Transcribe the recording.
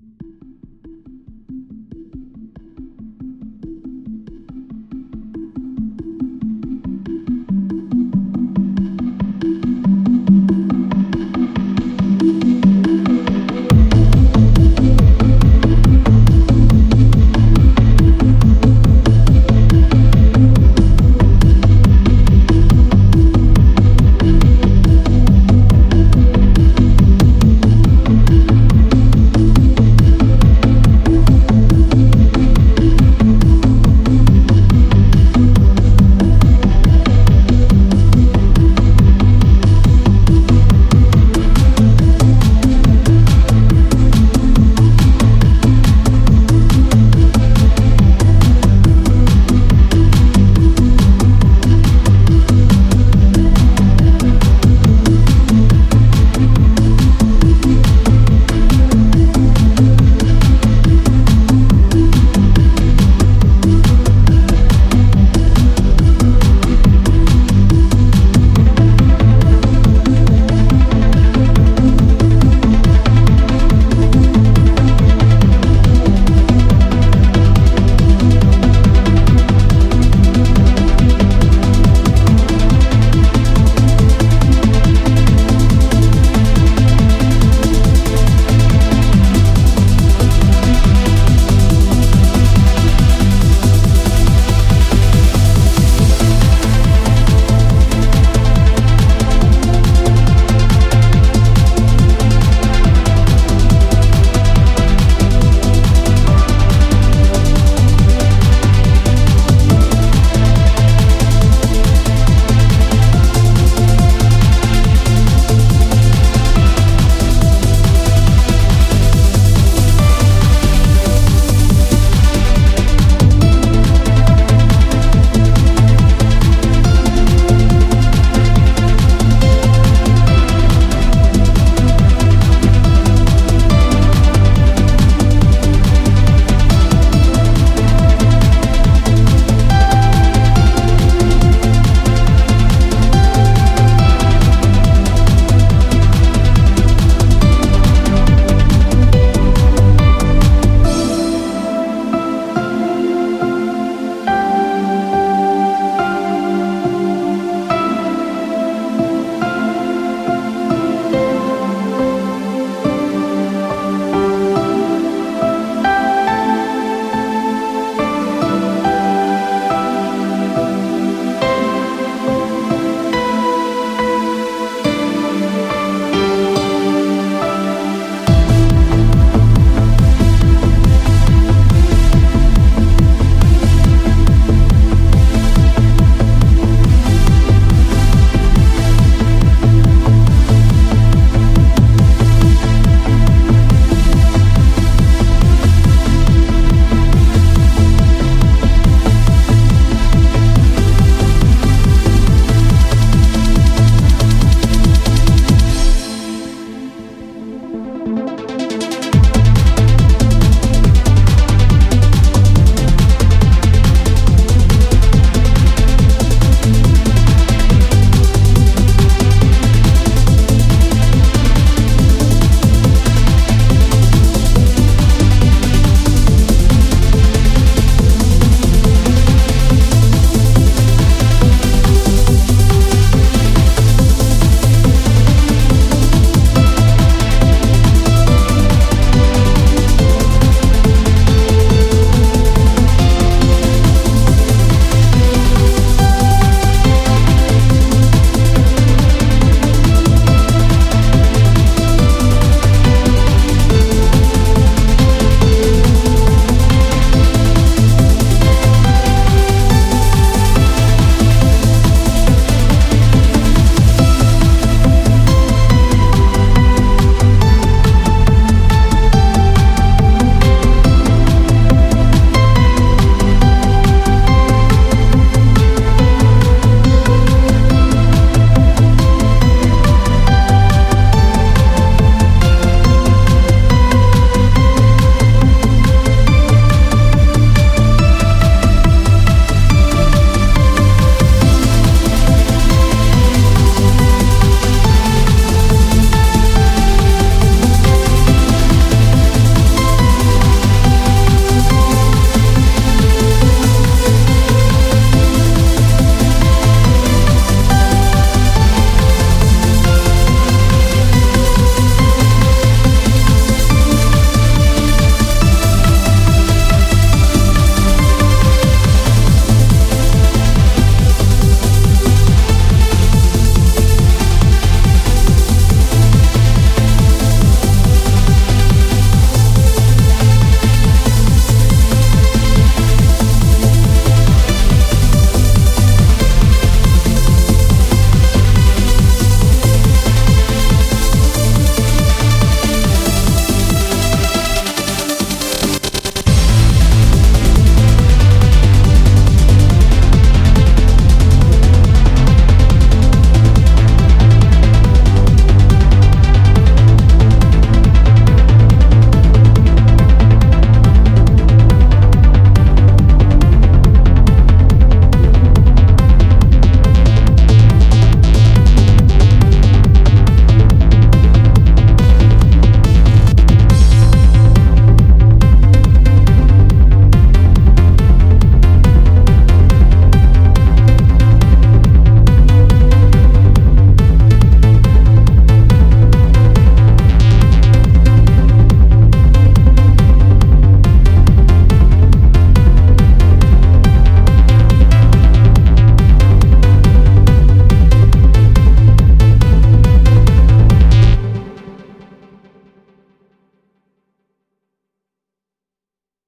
you